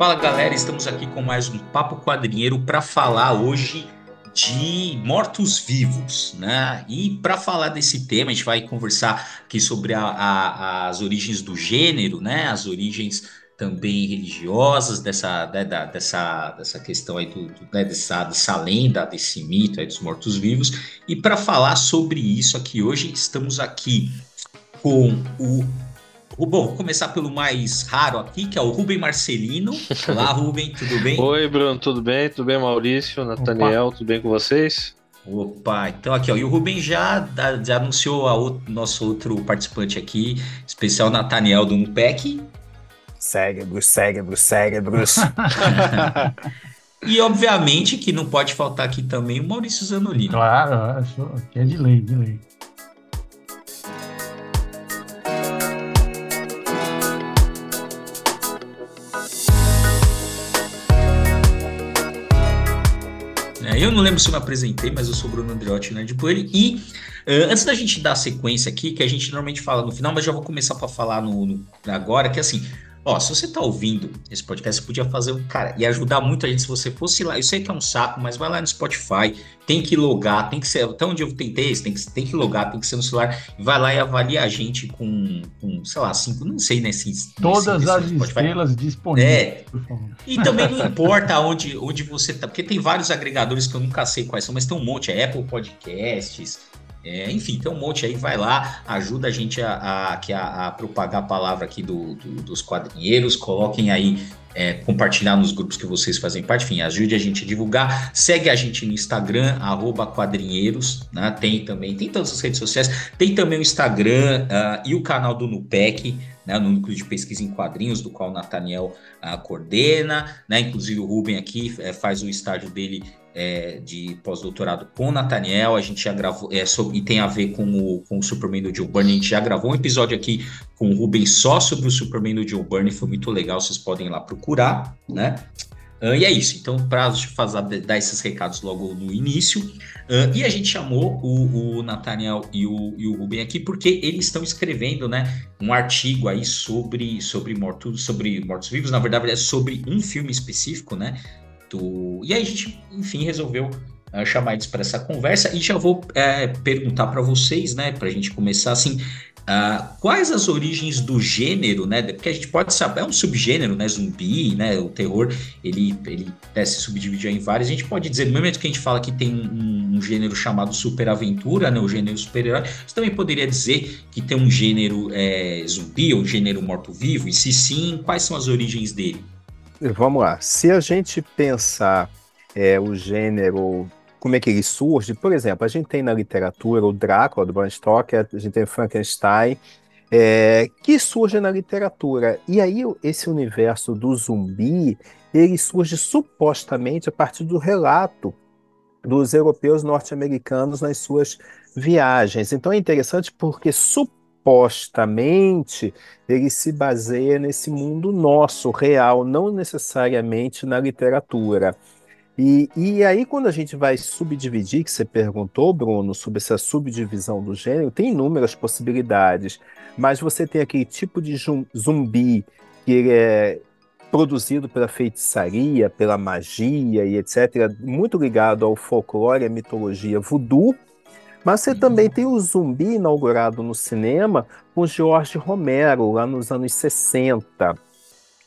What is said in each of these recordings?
Fala galera, estamos aqui com mais um Papo Quadrinheiro para falar hoje de mortos-vivos, né? E para falar desse tema, a gente vai conversar aqui sobre a, a, as origens do gênero, né? As origens também religiosas dessa, né, da, dessa, dessa questão aí do, do né, dessa, dessa lenda, desse mito aí dos mortos-vivos. E para falar sobre isso aqui hoje, estamos aqui com o Bom, vou começar pelo mais raro aqui, que é o Rubem Marcelino. Olá, Rubem, tudo bem? Oi, Bruno, tudo bem? Tudo bem, Maurício, Nathaniel, Opa. tudo bem com vocês? Opa, então aqui, ó, e o Rubem já, já anunciou o nosso outro participante aqui, especial Nathaniel do UNPEC. Cérebros, cérebros, cérebros. e obviamente que não pode faltar aqui também o Maurício Zanolini. Claro, aqui é de lei, de lei. Eu não lembro se eu me apresentei, mas eu sou Bruno Andriotti Nerd Bunny. E uh, antes da gente dar a sequência aqui, que a gente normalmente fala no final, mas já vou começar para falar no, no, agora, que assim, Ó, se você tá ouvindo esse podcast, você podia fazer um. Cara, e ajudar muito a gente se você fosse lá. Eu sei que é um saco, mas vai lá no Spotify, tem que logar, tem que ser. Até onde eu tentei isso, tem que, tem que logar, tem que ser no celular. Vai lá e avalia a gente com, com sei lá, cinco, não sei, né? Assim, Todas as estrelas disponíveis. É. E também não importa onde, onde você tá, porque tem vários agregadores que eu nunca sei quais são, mas tem um monte. É Apple Podcasts. É, enfim, tem um monte aí, vai lá, ajuda a gente a, a, a, propagar a palavra aqui do, do, dos quadrinheiros, coloquem aí, é, compartilhar nos grupos que vocês fazem parte, enfim, ajude a gente a divulgar, segue a gente no Instagram, arroba quadrinheiros, né? tem também, tem todas as redes sociais, tem também o Instagram uh, e o canal do Nupec, né, no núcleo de pesquisa em quadrinhos, do qual o Nathaniel uh, coordena, né, inclusive o Ruben aqui é, faz o estágio dele é, de pós-doutorado com o Nathaniel, a gente já gravou, é, sobre, e tem a ver com o, com o Superman do Joe Byrne, a gente já gravou um episódio aqui com o Ruben só sobre o Superman do Joe Byrne, foi muito legal, vocês podem ir lá procurar, né? Uh, e é isso, então, para fazer, dar esses recados logo no início, uh, e a gente chamou o, o Nathaniel e o, e o Ruben aqui porque eles estão escrevendo né, um artigo aí sobre, sobre mortos sobre mortos-vivos, na verdade é sobre um filme específico, né? E aí a gente, enfim, resolveu uh, chamar eles para essa conversa e já vou é, perguntar para vocês, né, para a gente começar assim, uh, quais as origens do gênero, né? Porque a gente pode saber, é um subgênero, né? Zumbi, né? O terror, ele, ele né, se subdividiu em vários. A gente pode dizer, no momento que a gente fala que tem um, um gênero chamado superaventura, né? O gênero super-herói, você também poderia dizer que tem um gênero é, zumbi ou um gênero morto-vivo? E se sim, quais são as origens dele? Vamos lá. Se a gente pensar é, o gênero, como é que ele surge, por exemplo, a gente tem na literatura o Drácula, do Bram Stoker, a gente tem Frankenstein, é, que surge na literatura. E aí esse universo do zumbi, ele surge supostamente a partir do relato dos europeus norte-americanos nas suas viagens. Então é interessante porque supostamente supostamente ele se baseia nesse mundo nosso, real, não necessariamente na literatura. E, e aí, quando a gente vai subdividir, que você perguntou, Bruno, sobre essa subdivisão do gênero, tem inúmeras possibilidades, mas você tem aquele tipo de zumbi que ele é produzido pela feitiçaria, pela magia e etc., muito ligado ao folclore à mitologia voodoo, mas você também tem o Zumbi inaugurado no cinema com George Romero, lá nos anos 60.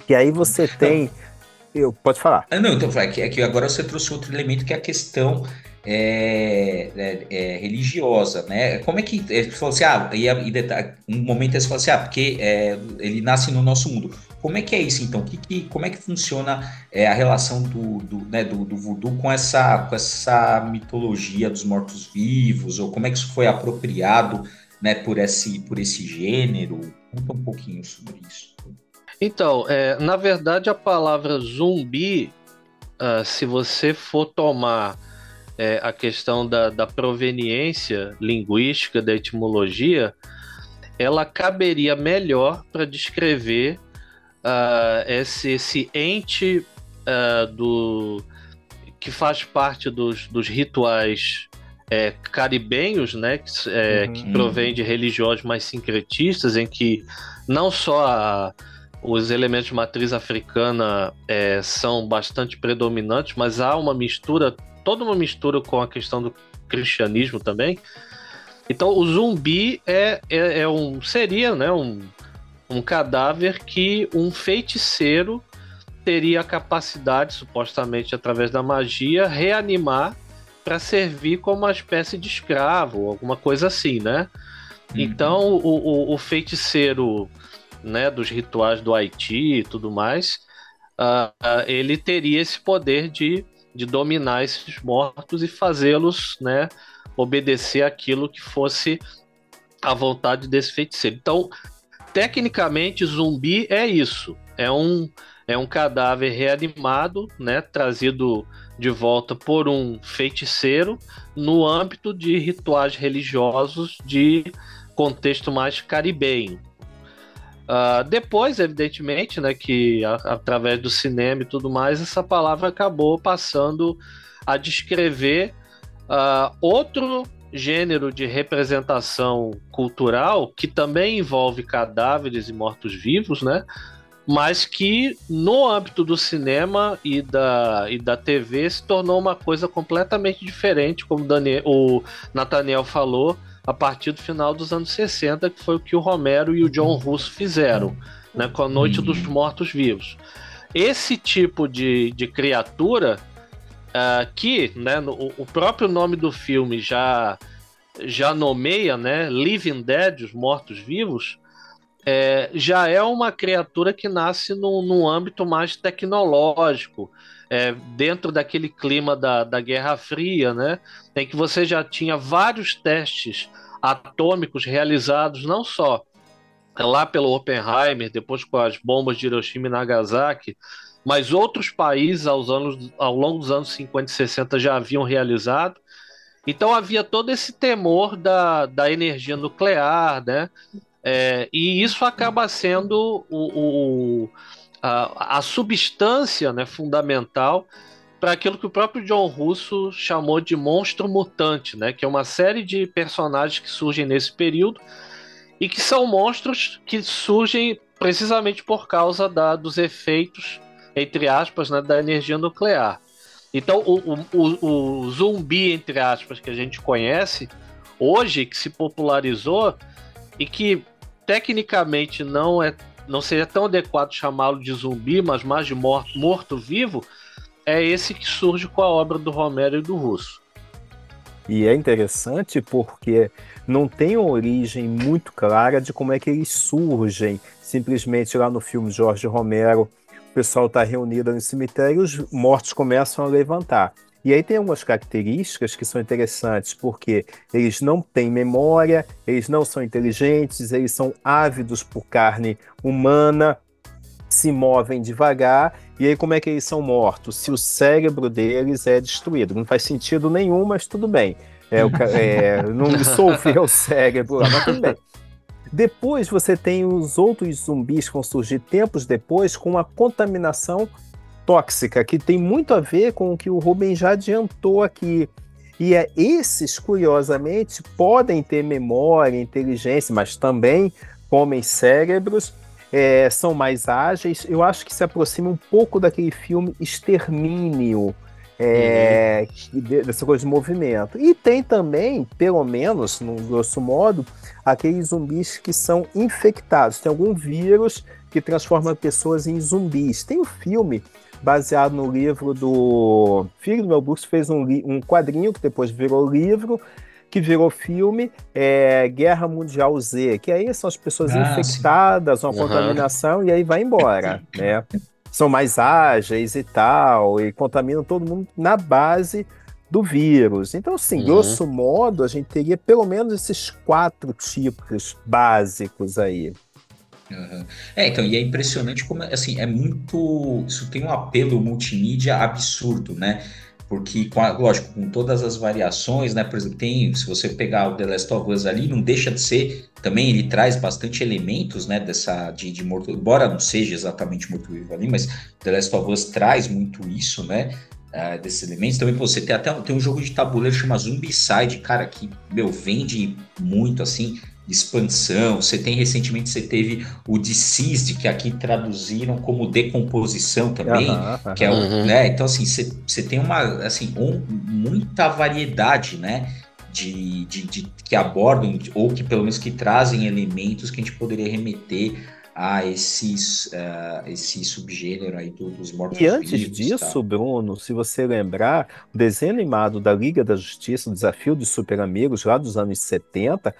Que aí você tem. Eu, pode falar. Ah, não, então, é que, é que agora você trouxe outro elemento que é a questão é, é, é, religiosa, né? Como é que ele falou assim, ah, e, e um momento ele falou assim, ah, porque é, ele nasce no nosso mundo. Como é que é isso, então? Que, que, como é que funciona é, a relação do, do, né, do, do voodoo com essa, com essa mitologia dos mortos-vivos? Ou como é que isso foi apropriado né, por, esse, por esse gênero? Conta um pouquinho sobre isso. Então, é, na verdade, a palavra zumbi, uh, se você for tomar é, a questão da, da proveniência linguística, da etimologia, ela caberia melhor para descrever uh, esse, esse ente uh, do que faz parte dos, dos rituais é, caribenhos, né, que, é, uhum. que provém de religiões mais sincretistas, em que não só a, os elementos de matriz africana é, são bastante predominantes, mas há uma mistura, toda uma mistura com a questão do cristianismo também. Então o zumbi é, é, é um seria né, um, um cadáver que um feiticeiro teria a capacidade, supostamente através da magia, reanimar para servir como uma espécie de escravo, alguma coisa assim, né? Uhum. Então o, o, o, feiticeiro né, dos rituais do Haiti e tudo mais, uh, uh, ele teria esse poder de, de dominar esses mortos e fazê-los né, obedecer aquilo que fosse a vontade desse feiticeiro. Então, tecnicamente, zumbi é isso. É um, é um cadáver reanimado, né, trazido de volta por um feiticeiro no âmbito de rituais religiosos de contexto mais caribenho. Uh, depois, evidentemente, né, que a, através do cinema e tudo mais, essa palavra acabou passando a descrever uh, outro gênero de representação cultural que também envolve cadáveres e mortos-vivos, né? Mas que no âmbito do cinema e da, e da TV se tornou uma coisa completamente diferente, como Daniel, o Nathaniel falou, a partir do final dos anos 60, que foi o que o Romero e o John Russo fizeram, né, com a Noite dos Mortos-Vivos. Esse tipo de, de criatura, uh, que né, no, o próprio nome do filme já, já nomeia, né, Living Dead, os mortos-vivos, é, já é uma criatura que nasce num, num âmbito mais tecnológico, é, dentro daquele clima da, da Guerra Fria, né, em que você já tinha vários testes atômicos realizados não só lá pelo Oppenheimer, depois com as bombas de Hiroshima e Nagasaki, mas outros países aos anos, ao longo dos anos 50 e 60 já haviam realizado. Então havia todo esse temor da, da energia nuclear, né? É, e isso acaba sendo o, o a, a, substância né, fundamental para aquilo que o próprio John Russo chamou de monstro mutante, né, que é uma série de personagens que surgem nesse período e que são monstros que surgem precisamente por causa da, dos efeitos, entre aspas, né, da energia nuclear. Então, o, o, o, zumbi, entre aspas, que a gente conhece, hoje, que se popularizou e que tecnicamente não é não seria tão adequado chamá-lo de zumbi, mas mais de morto-vivo, é esse que surge com a obra do Romero e do Russo. E é interessante porque não tem uma origem muito clara de como é que eles surgem. Simplesmente lá no filme Jorge Romero, o pessoal está reunido no cemitério os mortos começam a levantar. E aí tem algumas características que são interessantes, porque eles não têm memória, eles não são inteligentes, eles são ávidos por carne humana, se movem devagar, e aí como é que eles são mortos? Se o cérebro deles é destruído. Não faz sentido nenhum, mas tudo bem. É, o, é, não dissolveu o cérebro, mas tudo bem. Depois você tem os outros zumbis que vão surgir tempos depois com uma contaminação tóxica, que tem muito a ver com o que o Rubem já adiantou aqui. E é, esses, curiosamente, podem ter memória, inteligência, mas também comem cérebros, é, são mais ágeis. Eu acho que se aproxima um pouco daquele filme Extermínio, é, uhum. dessa coisa de movimento. E tem também, pelo menos, no grosso modo, aqueles zumbis que são infectados. Tem algum vírus que transforma pessoas em zumbis. Tem o um filme baseado no livro do filho do Mel Brooks, fez um, um quadrinho que depois virou livro, que virou filme, é Guerra Mundial Z, que aí são as pessoas ah, infectadas, sim. uma uhum. contaminação, e aí vai embora, né? São mais ágeis e tal, e contaminam todo mundo na base do vírus. Então, assim, uhum. grosso modo, a gente teria pelo menos esses quatro tipos básicos aí. Uhum. É, então, e é impressionante como, assim, é muito. Isso tem um apelo multimídia absurdo, né? Porque, com a, lógico, com todas as variações, né? Por exemplo, tem, se você pegar o The Last of Us ali, não deixa de ser. Também ele traz bastante elementos, né? Dessa. De, de morto. Embora não seja exatamente morto-vivo ali, mas The Last of Us traz muito isso, né? Uh, desses elementos. Também você tem até tem um jogo de tabuleiro chamado Zombicide, cara, que, meu, vende muito, assim expansão. Você tem recentemente você teve o Deceased, que aqui traduziram como decomposição também, uhum, que é o, né? Então assim, você, você tem uma assim, um, muita variedade, né? De, de, de, que abordam ou que pelo menos que trazem elementos que a gente poderia remeter a esses, uh, esse subgênero aí do, dos mortos E antes disso, tá? Bruno, se você lembrar, o desenho animado da Liga da Justiça, o Desafio dos Super Amigos, lá dos anos 70,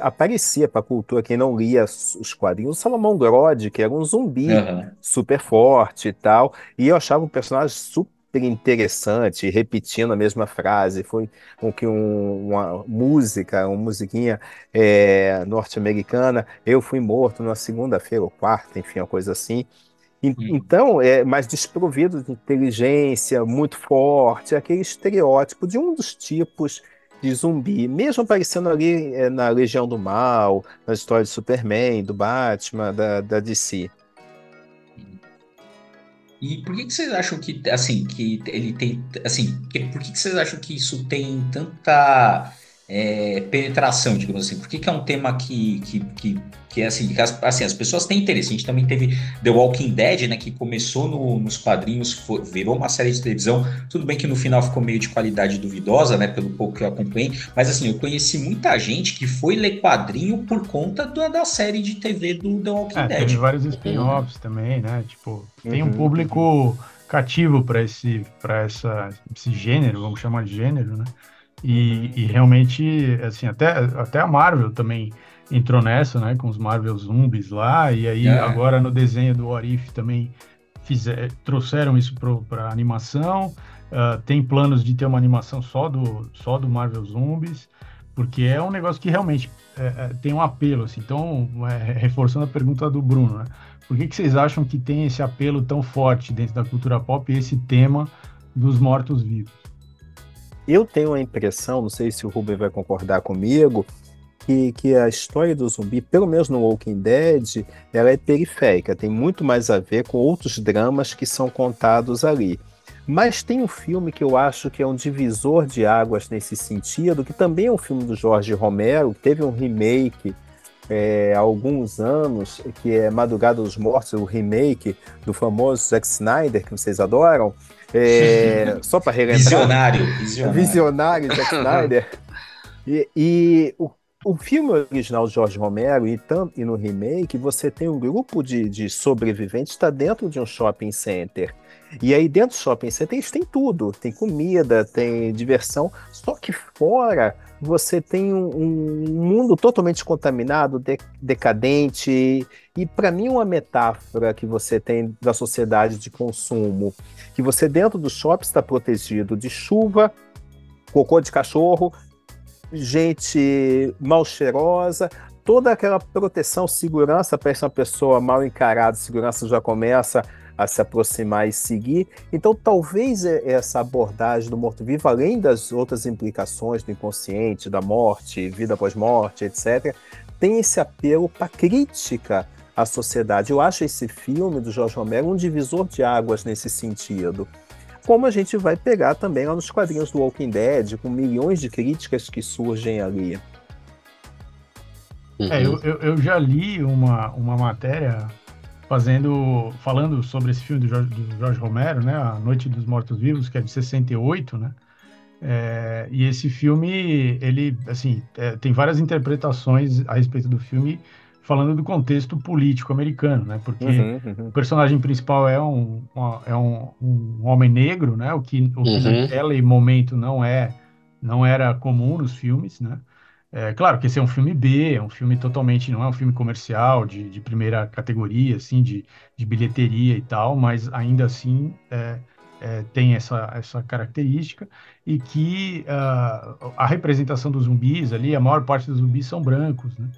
aparecia para a cultura, quem não lia os quadrinhos, o Salomão Grode, que era um zumbi uhum. super forte e tal, e eu achava um personagem super interessante, repetindo a mesma frase. Foi com que um, uma música, uma musiquinha é, norte-americana, eu fui morto na segunda-feira ou quarta, enfim, uma coisa assim. E, então, é mais desprovido de inteligência, muito forte, aquele estereótipo de um dos tipos de zumbi, mesmo aparecendo ali é, na Legião do Mal, na história de Superman, do Batman, da, da DC. E por que, que vocês acham que, assim, que ele tem, assim, por que, que vocês acham que isso tem tanta é, penetração, digamos assim? Por que, que é um tema que, que, que que é assim, que as, assim, as pessoas têm interesse. A gente também teve The Walking Dead, né, que começou no, nos quadrinhos, foi, virou uma série de televisão. Tudo bem que no final ficou meio de qualidade duvidosa, né, pelo pouco que eu acompanhei, mas assim, eu conheci muita gente que foi ler quadrinho por conta da, da série de TV do The Walking é, Dead. Teve vários spin-offs uhum. também, né? Tipo, tem um uhum. público cativo para esse essa esse gênero, vamos chamar de gênero, né? E, e realmente, assim, até, até a Marvel também entrou nessa, né, com os Marvel Zombies lá, e aí é. agora no desenho do Orif também fizer, trouxeram isso para animação. Uh, tem planos de ter uma animação só do, só do Marvel Zombies, porque é um negócio que realmente é, é, tem um apelo. Assim. Então, é, reforçando a pergunta do Bruno, né? por que, que vocês acham que tem esse apelo tão forte dentro da cultura pop, esse tema dos mortos-vivos? Eu tenho a impressão, não sei se o Ruben vai concordar comigo, que, que a história do zumbi, pelo menos no Walking Dead, ela é periférica, tem muito mais a ver com outros dramas que são contados ali. Mas tem um filme que eu acho que é um divisor de águas nesse sentido, que também é um filme do Jorge Romero, que teve um remake é, há alguns anos, que é Madrugada dos Mortos, o remake do famoso Zack Snyder, que vocês adoram. É, só para relembrar. Visionário. Visionário, visionário Zack Snyder. E, e o o filme original de Jorge Romero e, tanto, e no remake, você tem um grupo de, de sobreviventes está dentro de um shopping center. E aí dentro do shopping eles têm tudo, tem comida, tem diversão, só que fora você tem um, um mundo totalmente contaminado, de, decadente, e para mim uma metáfora que você tem da sociedade de consumo, que você dentro do shopping está protegido de chuva, cocô de cachorro, gente mal cheirosa, toda aquela proteção, segurança, parece uma pessoa mal encarada, segurança já começa a se aproximar e seguir. Então, talvez essa abordagem do morto-vivo, além das outras implicações do inconsciente, da morte, vida pós-morte, etc., tem esse apelo para crítica à sociedade. Eu acho esse filme do Jorge Romero um divisor de águas nesse sentido como a gente vai pegar também lá nos quadrinhos do Walking Dead, com milhões de críticas que surgem ali. É, eu, eu, eu, já li uma, uma matéria fazendo, falando sobre esse filme do Jorge, do Jorge Romero, né, A Noite dos Mortos-Vivos, que é de 68, né, é, e esse filme, ele, assim, é, tem várias interpretações a respeito do filme, falando do contexto político americano, né? Porque uhum, uhum. o personagem principal é um, uma, é um, um, homem negro, né? O que, o que uhum. naquele momento não é não era comum nos filmes, né? É claro que esse é um filme B, é um filme totalmente não é um filme comercial de, de primeira categoria, assim, de, de bilheteria e tal, mas ainda assim é, é, tem essa, essa característica e que uh, a representação dos zumbis ali, a maior parte dos zumbis são brancos, né?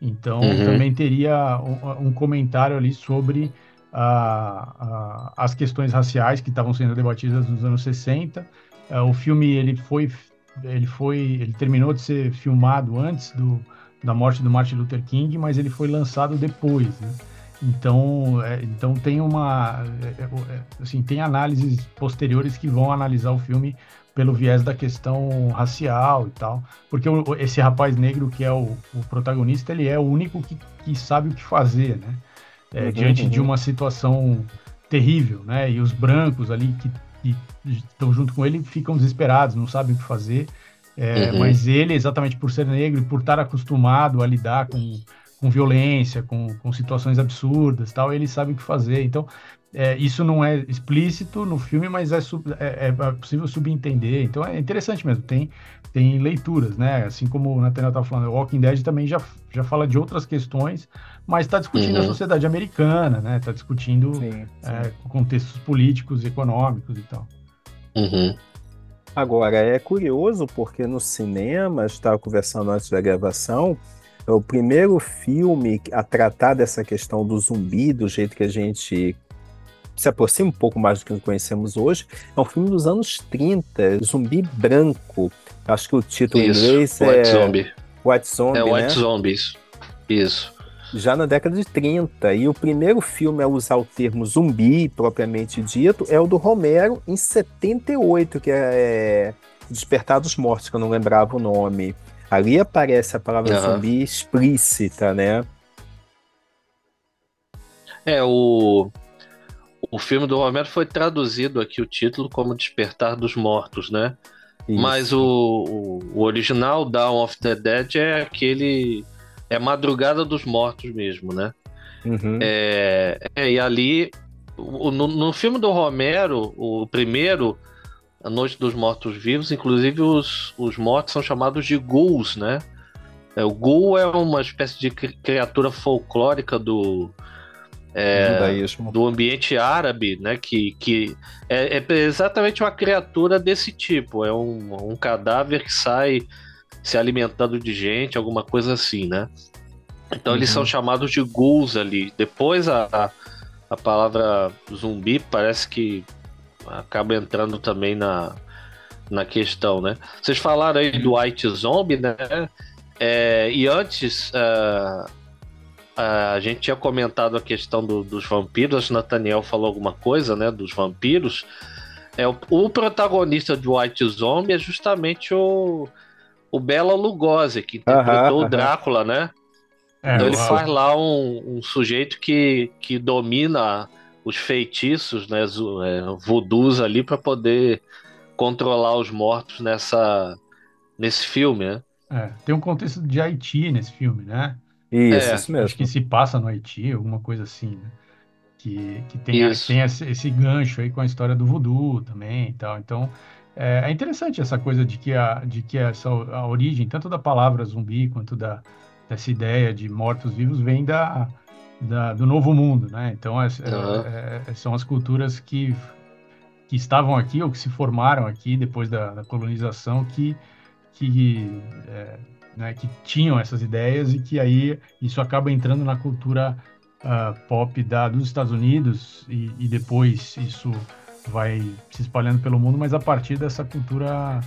Então, uhum. também teria um, um, comentário ali sobre a, a, as questões raciais que estavam sendo debatidas nos anos 60. É, o filme ele foi, ele foi, ele terminou de ser filmado antes do, da morte do Martin Luther King, mas ele foi lançado depois. Né? Então, é, então tem uma, é, é, é assim, tem análises posteriores que vão analisar o filme pelo viés da questão racial e tal. Porque o, esse rapaz negro que é o, o, protagonista, ele é o único que, que sabe o que fazer, né? É, uhum, diante uhum. de uma situação terrível, né? E os brancos ali que, que estão junto com ele ficam desesperados, não sabem o que fazer. É, uhum. Mas ele, exatamente por ser negro e por estar acostumado a lidar com, com violência, com, com situações absurdas, tal, ele sabe o que fazer. Então, é, isso não é explícito no filme, mas é, sub, é, é, possível subentender. Então é interessante mesmo, tem, tem leituras, né? Assim como o Nathaniel estava falando, o Walking Dead também já, já fala de outras questões, mas está discutindo uhum. a sociedade americana, né? Está discutindo sim, sim. É, contextos políticos, econômicos e tal. Uhum. Agora, é curioso porque no cinema, estava conversando antes da gravação, é o primeiro filme a tratar dessa questão do zumbi, do jeito que a gente se aproxima um pouco mais do que conhecemos hoje, é um filme dos anos 30, Zumbi Branco. Acho que o título isso, em inglês White é Zombie. White Zombie. É White né? Zombies. Isso. Já na década de 30. E o primeiro filme a usar o termo zumbi, propriamente dito, é o do Romero, em 78, que é, é Despertar dos Mortos, que eu não lembrava o nome. Ali aparece a palavra uhum. zumbi explícita, né? É, o, o filme do Romero foi traduzido aqui o título como Despertar dos Mortos, né? Isso. Mas o, o, o, original Dawn of the Dead é aquele. É Madrugada dos Mortos mesmo, né? Uhum. É, é, e ali, no, no, filme do Romero, o primeiro, A Noite dos Mortos Vivos, inclusive os, os mortos são chamados de ghouls, né? É, o ghoul é uma espécie de criatura folclórica do, é, do ambiente árabe, né? Que, que é, é, exatamente uma criatura desse tipo. É um, um, cadáver que sai se alimentando de gente, alguma coisa assim, né? Então uhum. eles são chamados de ghouls ali. Depois a, a, palavra zumbi parece que acaba entrando também na, na questão, né? Vocês falaram aí do White Zombie, né? É, e antes, uh, a gente tinha comentado a questão do, dos vampiros, acho que Nathaniel falou alguma coisa, né, dos vampiros. É, o, o protagonista de White Zombie é justamente o, o Bela Lugosi, que interpretou uh -huh, o Drácula, uh -huh. né? É, então ele uau. faz lá um, um, sujeito que, que domina os feitiços, né, é, voodoos ali para poder controlar os mortos nessa nesse filme, né? É, tem um contexto de Haiti nesse filme, né? Isso, é, isso mesmo. Acho que se passa no Haiti, alguma coisa assim, né? Que, que tem, a, tem esse, esse, gancho aí com a história do voodoo também e tal. Então, é, é, interessante essa coisa de que, a, de que essa, a origem, tanto da palavra zumbi quanto da, dessa ideia de mortos-vivos, vem da, da, do novo mundo, né? Então, uhum. é, são as culturas que, que estavam aqui ou que se formaram aqui depois da, da colonização que, que é, né, que tinham essas ideias e que aí isso acaba entrando na cultura uh, pop da, dos Estados Unidos e, e, depois isso vai se espalhando pelo mundo, mas a partir dessa cultura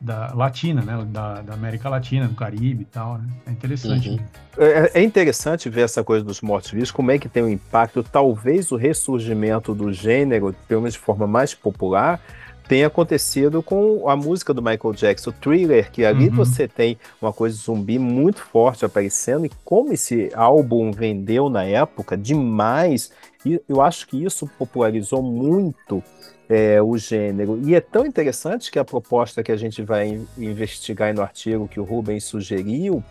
da latina, né, da, da América Latina, do Caribe e tal, né? É interessante. Uhum. É, é, interessante ver essa coisa dos mortos-vivos, como é que tem um impacto, talvez o ressurgimento do gênero, pelo menos de forma mais popular, tem acontecido com a música do Michael Jackson, o Thriller, que ali uhum. você tem uma coisa zumbi muito forte aparecendo, e como esse álbum vendeu na época demais, e eu acho que isso popularizou muito é, o gênero. E é tão interessante que a proposta que a gente vai investigar no artigo que o Rubens sugeriu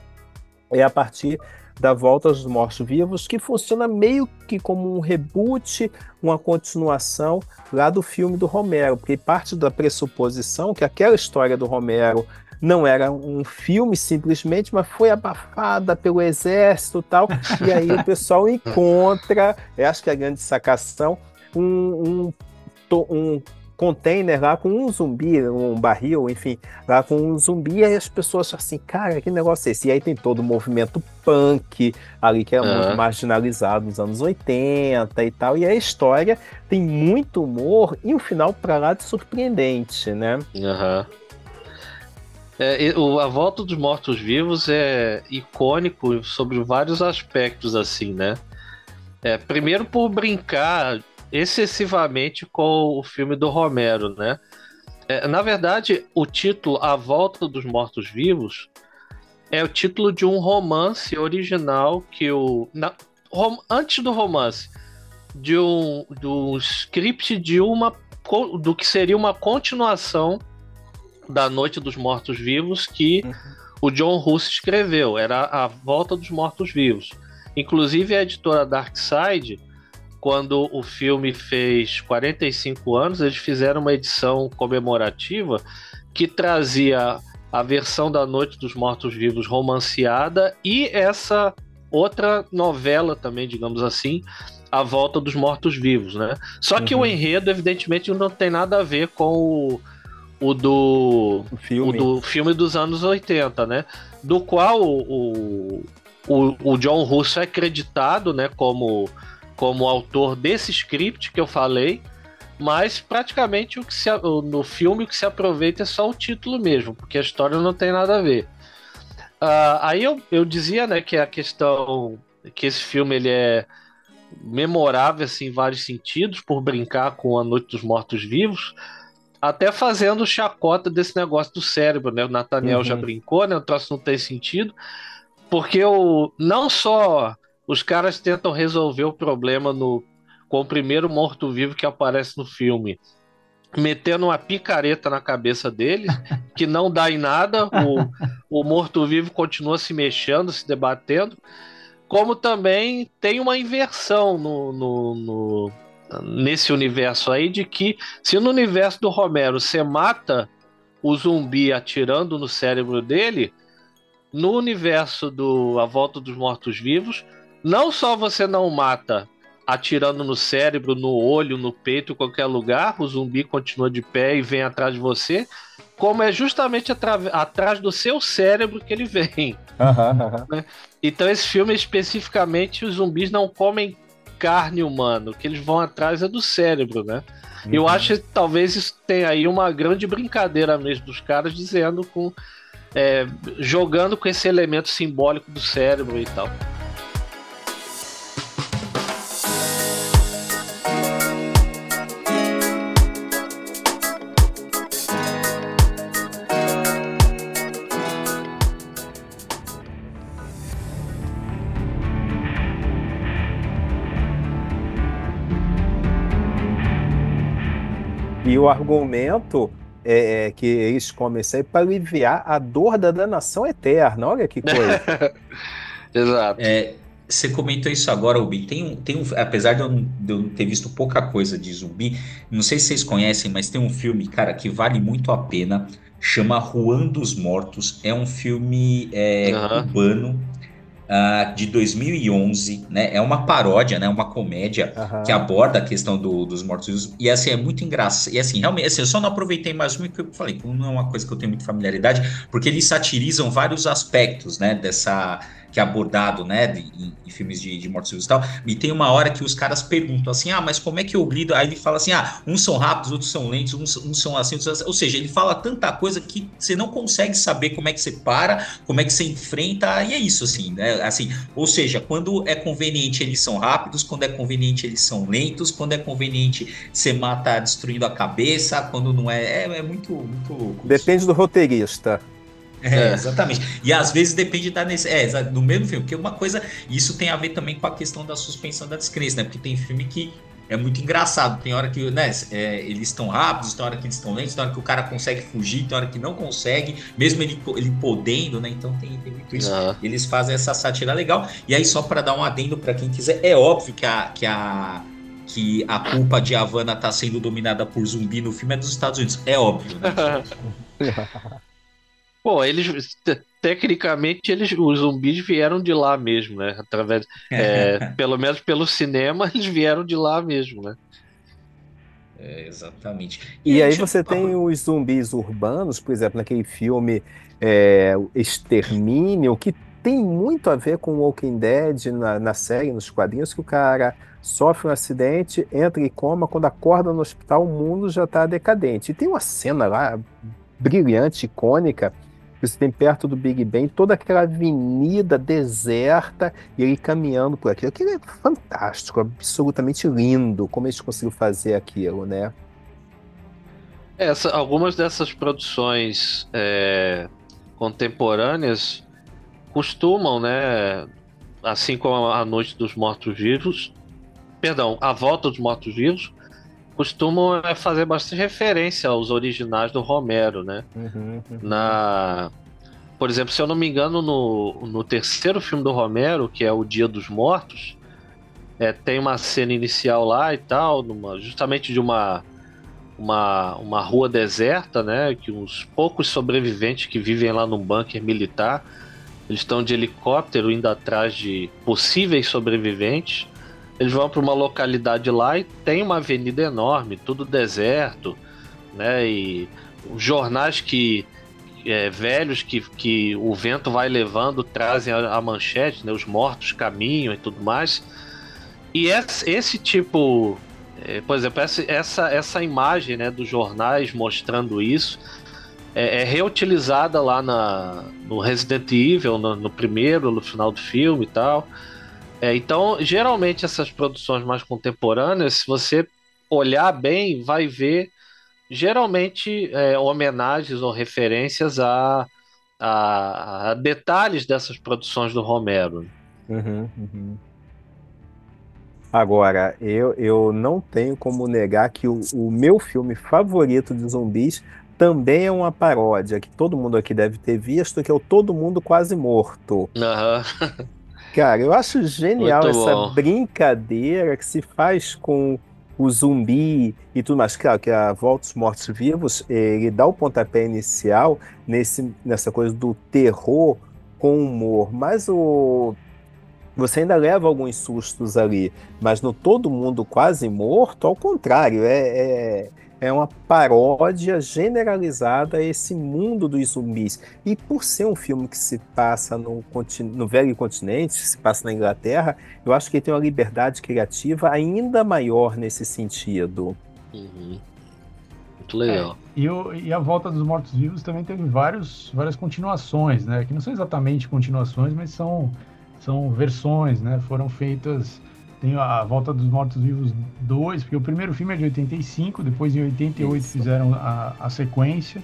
é a partir da Volta aos Mortos-Vivos, que funciona meio que como um reboot, uma continuação lá do filme do Romero, porque parte da pressuposição que aquela história do Romero não era um filme simplesmente, mas foi abafada pelo exército e tal, e aí o pessoal encontra, acho que é a grande sacação, um, um, um container lá com um zumbi, um barril, enfim, lá com um zumbi, e aí as pessoas assim, cara, que negócio é esse? E aí tem todo o movimento punk ali, que é uhum. muito marginalizado nos anos 80 e tal, e a história tem muito humor e um final para lá de surpreendente, né? Aham. Uhum. É, o, a Volta dos Mortos-Vivos é icônico sobre vários aspectos, assim, né? É, primeiro por brincar excessivamente com o filme do Romero, né? É, na verdade, o título A Volta dos Mortos-Vivos é o título de um romance original que o. Na, rom, antes do romance, de um, do script de uma. do que seria uma continuação da Noite dos Mortos-Vivos que uhum. o John Russo escreveu. Era A Volta dos Mortos-Vivos. Inclusive a editora Darkside quando o filme fez 45 anos, eles fizeram uma edição comemorativa que trazia a versão da Noite dos Mortos-Vivos romanceada e essa outra novela também, digamos assim, A Volta dos Mortos-Vivos, né? Só que uhum. o enredo, evidentemente, não tem nada a ver com o, o do o filme. O do filme dos anos 80, né? Do qual o, o, o John Russo é acreditado, né, como como autor desse script que eu falei, mas praticamente o que se, no filme o que se aproveita é só o título mesmo, porque a história não tem nada a ver. Uh, aí eu, eu dizia né, que a questão que esse filme ele é memorável assim, em vários sentidos, por brincar com a Noite dos Mortos Vivos, até fazendo chacota desse negócio do cérebro, né? O Nathaniel uhum. já brincou, né? O troço não tem sentido, porque o, não só os caras tentam resolver o problema no, com o primeiro morto-vivo que aparece no filme, metendo uma picareta na cabeça dele, que não dá em nada, o, o morto-vivo continua se mexendo, se debatendo, como também tem uma inversão no, no, no, nesse universo aí, de que se no universo do Romero você mata o zumbi atirando no cérebro dele, no universo do A Volta dos Mortos-Vivos, não só você não mata atirando no cérebro, no olho, no peito, em qualquer lugar, o zumbi continua de pé e vem atrás de você, como é justamente atrás do seu cérebro que ele vem. Uhum, uhum. Então, esse filme, especificamente, os zumbis não comem carne humana, o que eles vão atrás é do cérebro, né? Uhum. Eu acho que talvez isso tenha aí uma grande brincadeira mesmo dos caras dizendo com. É, jogando com esse elemento simbólico do cérebro e tal. E o argumento é, é que eles aí para aliviar a dor da danação eterna. Olha que coisa. Exato. É, você comentou isso agora, Ubi. Tem um, tem um, apesar de eu, não, de eu ter visto pouca coisa de zumbi, não sei se vocês conhecem, mas tem um filme, cara, que vale muito a pena. Chama Juan dos Mortos. É um filme é, uhum. cubano uh, de 2011, né? É uma paródia, né? Uma comédia uhum. que aborda a questão do, dos mortos-vivos. E assim, é muito engraçado. E assim, realmente, assim, eu só não aproveitei mais uma que eu falei, não é uma coisa que eu tenho muita familiaridade, porque eles satirizam vários aspectos, né? Dessa que é abordado, né, em, em filmes de, de mortos-vivos e tal, e tem uma hora que os caras perguntam assim, ah, mas como é que eu lido? Aí ele fala assim, ah, uns são rápidos, outros são lentos, uns, uns são assim, outros assim. ou seja, ele fala tanta coisa que você não consegue saber como é que você para, como é que você enfrenta, e é isso, assim, né, assim, ou seja, quando é conveniente eles são rápidos, quando é conveniente eles são lentos, quando é conveniente você mata destruindo a cabeça, quando não é, é, é muito, muito louco. Depende do roteirista. É, exatamente. E às vezes depende da nesse, é, no mesmo filme, porque uma coisa, isso tem a ver também com a questão da suspensão da descrença, né? Porque tem filme que é muito engraçado. Tem hora que né, é, eles estão rápidos, tem hora que eles estão lentos, tem hora que o cara consegue fugir, tem hora que não consegue, mesmo ele, ele podendo, né? Então tem, tem muito isso. Uhum. Eles fazem essa sátira legal. E aí, só para dar um adendo para quem quiser, é óbvio que a. Que a que a culpa de Havana tá sendo dominada por zumbi no filme é dos Estados Unidos. É óbvio, né? Bom, eles tecnicamente eles os zumbis vieram de lá mesmo, né? Através, é, pelo menos pelo cinema eles vieram de lá mesmo, né? É, exatamente. E, e aí você tem os zumbis urbanos, por exemplo, naquele filme é, Extermínio, que tem muito a ver com o Walking Dead na, na série, nos quadrinhos, que o cara sofre um acidente, entra em coma, quando acorda no hospital, o mundo já está decadente. E tem uma cena lá brilhante, icônica, você tem perto do Big Ben toda aquela avenida deserta e ele caminhando por aquilo. Aquilo é fantástico, absolutamente lindo como eles conseguiram fazer aquilo, né? Essa, algumas dessas produções é, contemporâneas costumam, né, assim como a Noite dos Mortos-Vivos, perdão, A Volta dos Mortos-Vivos, costumam é, fazer bastante referência aos originais do Romero, né? Uhum, uhum. Na, por exemplo, se eu não me engano, no, no terceiro filme do Romero, que é O Dia dos Mortos, é, tem uma cena inicial lá e tal, numa, justamente de uma, uma, uma rua deserta, né? Que uns poucos sobreviventes que vivem lá num bunker militar, eles estão de helicóptero indo atrás de possíveis sobreviventes. Eles vão para uma localidade lá e tem uma avenida enorme, tudo deserto, né? E jornais que é, velhos que, que o vento vai levando trazem a, a, manchete, né? Os mortos caminham e tudo mais. E esse, esse tipo, é, por exemplo, essa, essa, imagem né, dos jornais mostrando isso é, é reutilizada lá na, no Resident Evil, no, no primeiro, no final do filme e tal. É, então, geralmente essas produções mais contemporâneas, se você olhar bem, vai ver geralmente é, homenagens ou referências a, a, a, detalhes dessas produções do Romero. Uhum, uhum. Agora, eu, eu não tenho como negar que o, o meu filme favorito de zumbis também é uma paródia que todo mundo aqui deve ter visto, que é o Todo Mundo Quase Morto. Uhum. Cara, eu acho genial Muito essa bom. brincadeira que se faz com o zumbi e tudo mais. Claro que a Volta dos Mortos Vivos, ele dá o pontapé inicial nesse, nessa coisa do terror com humor, mas o você ainda leva alguns sustos ali, mas no Todo Mundo Quase Morto, ao contrário, é, é é uma paródia generalizada a esse mundo dos zumbis. E por ser um filme que se passa no, no velho continente, se passa na Inglaterra, eu acho que ele tem uma liberdade criativa ainda maior nesse sentido. Uhum. Muito legal. É, e, o, e, a Volta dos Mortos-Vivos também teve vários, várias continuações, né? Que não são exatamente continuações, mas são, são versões, né? Foram feitas tem a Volta dos Mortos-Vivos 2, porque o primeiro filme é de 85, depois em 88 Isso. fizeram a, a sequência.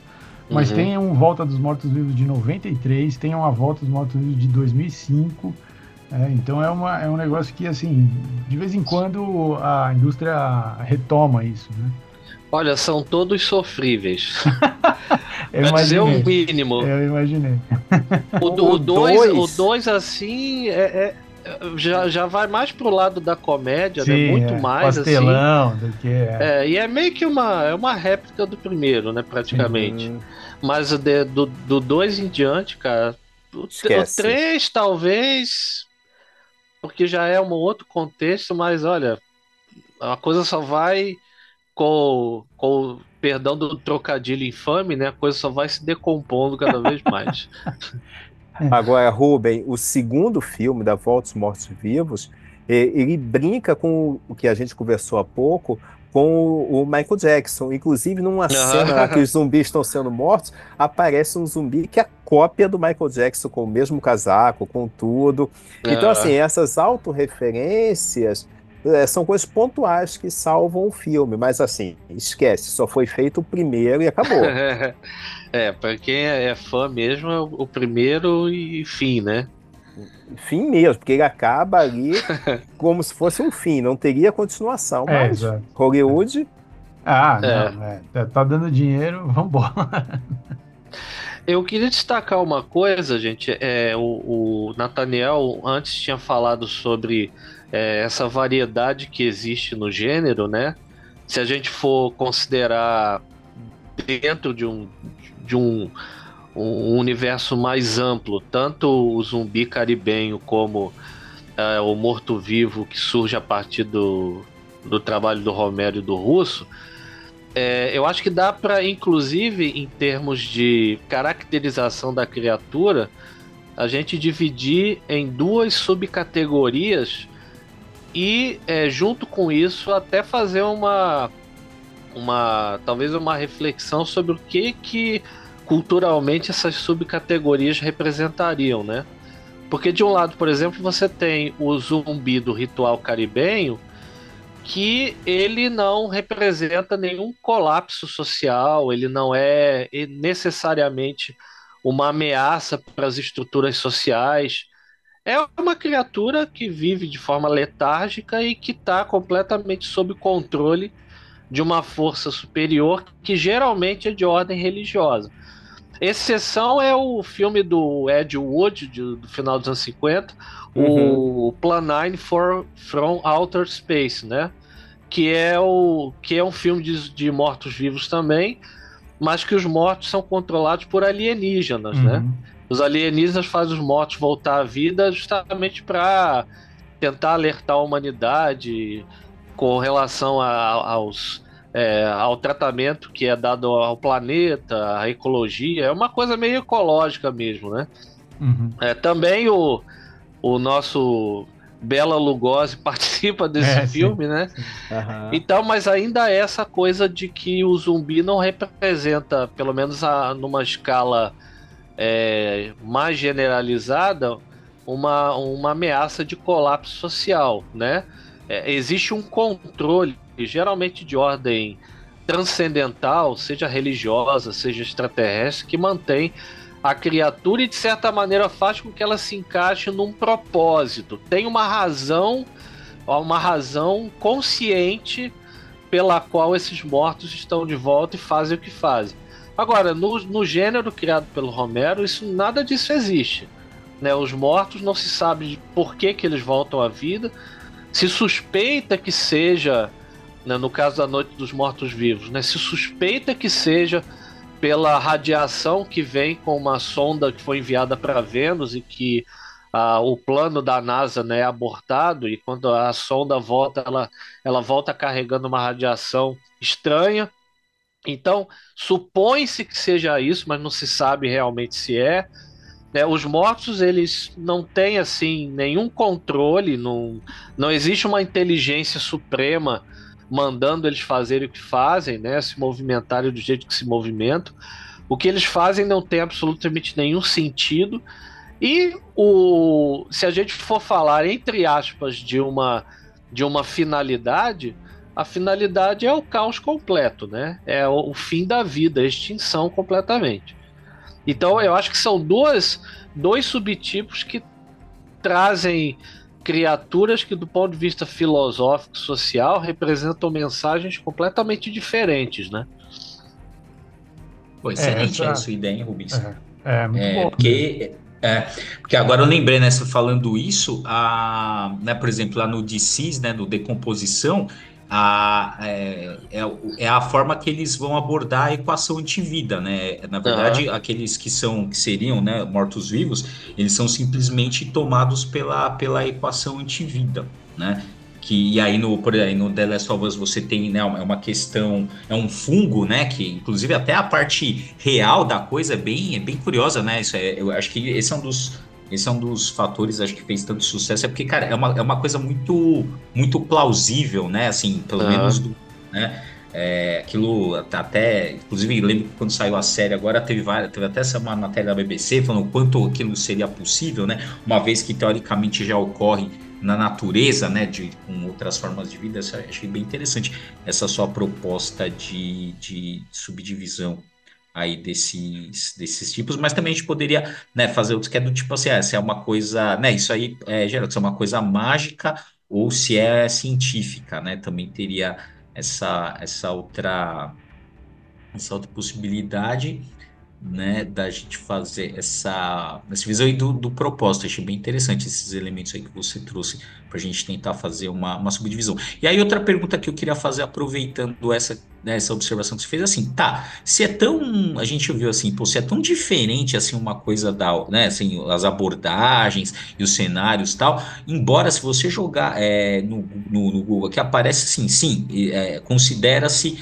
Mas uhum. tem um Volta dos Mortos-Vivos de 93, tem uma Volta dos Mortos-Vivos de 2005. É, então é, uma, é um negócio que, assim, de vez em quando a indústria retoma isso, né? Olha, são todos sofríveis. eu dizer o mínimo. Eu imaginei. O 2, o dois, assim, é, é já, já vai mais pro lado da comédia, né? Sim, né? Muito é, mais pastelão assim. do que é. é. E é meio que uma, é uma réplica do primeiro, né? Praticamente. Uhum. Mas de, do 2 em diante, cara. O 3, talvez. Porque já é um outro contexto, mas olha, a coisa só vai com, com perdão do trocadilho infame, né? A coisa só vai se decompondo cada vez mais. É. Agora, Ruben, o segundo filme da Volta dos Mortos Vivos, ele brinca com o que a gente conversou há pouco, com o Michael Jackson. Inclusive, numa cena lá que os zumbis estão sendo mortos, aparece um zumbi que é a cópia do Michael Jackson, com o mesmo casaco, com tudo. Então, assim, essas autorreferências é, são coisas pontuais que salvam o filme, mas assim, esquece, só foi feito o primeiro e acabou. é, para quem é fã mesmo, é o primeiro e fim, né? Fim mesmo, porque ele acaba ali como se fosse um fim, não teria continuação, é, mas exato. Hollywood. Ah, é. não, é, tá, tá dando dinheiro, vambora. Eu queria destacar uma coisa, gente. É, o, o Nathaniel antes tinha falado sobre é, essa variedade que existe no gênero, né? Se a gente for considerar dentro de um, de um, um universo mais amplo, tanto o zumbi caribenho como é, o morto-vivo que surge a partir do, do trabalho do Romero e do Russo, é, eu acho que dá para, inclusive, em termos de caracterização da criatura, a gente dividir em duas subcategorias e é, junto com isso até fazer uma uma talvez uma reflexão sobre o que que culturalmente essas subcategorias representariam, né? Porque de um lado, por exemplo, você tem o zumbi do ritual caribenho, que ele não representa nenhum colapso social, ele não é necessariamente uma ameaça para as estruturas sociais. É uma criatura que vive de forma letárgica e que está completamente sob controle de uma força superior que geralmente é de ordem religiosa. Exceção é o filme do Ed Wood, de, do final dos anos 50, uhum. o Plan 9 for, from Outer Space, né? Que é, o, que é um filme de, de mortos-vivos também, mas que os mortos são controlados por alienígenas, né? uhum. né? Os alienígenas fazem os mortos voltar à vida justamente para tentar alertar a humanidade com relação a, aos é, ao tratamento que é dado ao planeta, à ecologia, é uma coisa meio ecológica mesmo, né? Uhum. É, também o, o nosso Bela Lugosi participa desse é, filme, sim. né? Uhum. Então, mas ainda é essa coisa de que o zumbi não representa, pelo menos a, numa escala é, mais generalizada, uma, uma ameaça de colapso social, né? É, existe um controle geralmente de ordem transcendental, seja religiosa, seja extraterrestre, que mantém a criatura e de certa maneira faz com que ela se encaixe num propósito. Tem uma razão, uma razão consciente pela qual esses mortos estão de volta e fazem o que fazem. Agora, no, no gênero criado pelo Romero, isso nada disso existe. Né? Os mortos não se sabe por que, que eles voltam à vida. Se suspeita que seja né, no caso da Noite dos Mortos-Vivos, né, se suspeita que seja pela radiação que vem com uma sonda que foi enviada para Vênus e que ah, o plano da NASA né, é abortado e quando a sonda volta, ela, ela volta carregando uma radiação estranha. Então, supõe-se que seja isso, mas não se sabe realmente se é. Né, os mortos eles não têm assim nenhum controle, não, não existe uma inteligência suprema mandando eles fazerem o que fazem, né? Se movimentarem do jeito que se movimentam. O que eles fazem não tem absolutamente nenhum sentido. E o, se a gente for falar, entre aspas, de uma, de uma finalidade, a finalidade é o caos completo, né? É o, o fim da vida, a extinção completamente. Então eu acho que são duas, dois subtipos que trazem criaturas que, do ponto de vista filosófico, social, representam mensagens completamente diferentes, né? Pô, excelente é, essa... a sua ideia, Rubens. É, é muito é, bom. Porque, é, porque agora eu lembrei, né, falando isso, a, né, por exemplo, lá no DCs, né, no Decomposição, a, é, é, é, a forma que eles vão abordar a equação antivida, né? Na verdade, uhum. aqueles que são que seriam né, mortos-vivos, eles são simplesmente tomados pela, pela equação antivida, né? Que, e aí no, por aí no The Last of Us você tem né, é uma questão, é um fungo, né? Que inclusive até a parte real da coisa é bem, é bem curiosa, né? Isso é, eu acho que esse é um dos esse é um dos fatores, acho que fez tanto sucesso, é porque, cara, é uma, é uma coisa muito, muito plausível, né? Assim, pelo uhum. menos, do, né? É, aquilo até, inclusive, lembro que quando saiu a série agora, teve, várias, teve até essa matéria da BBC falando o quanto aquilo seria possível, né? Uma vez que teoricamente já ocorre na natureza, né? De, com outras formas de vida, achei bem interessante essa sua proposta de, de subdivisão aí desses, desses tipos, mas também a gente poderia né, fazer outros que é do tipo assim, ah, se é uma coisa, né, isso aí é geral, se é uma coisa mágica ou se é científica, né, também teria essa, essa outra essa outra possibilidade né, da gente fazer essa, essa visão aí do, do propósito. Achei bem interessante esses elementos aí que você trouxe para a gente tentar fazer uma, uma subdivisão. E aí, outra pergunta que eu queria fazer, aproveitando essa, né, essa observação que você fez, assim, tá, se é tão, a gente viu assim, pô, se é tão diferente, assim, uma coisa da, né, assim, as abordagens e os cenários tal, embora se você jogar é, no, no, no Google aqui, aparece assim, sim, é, considera-se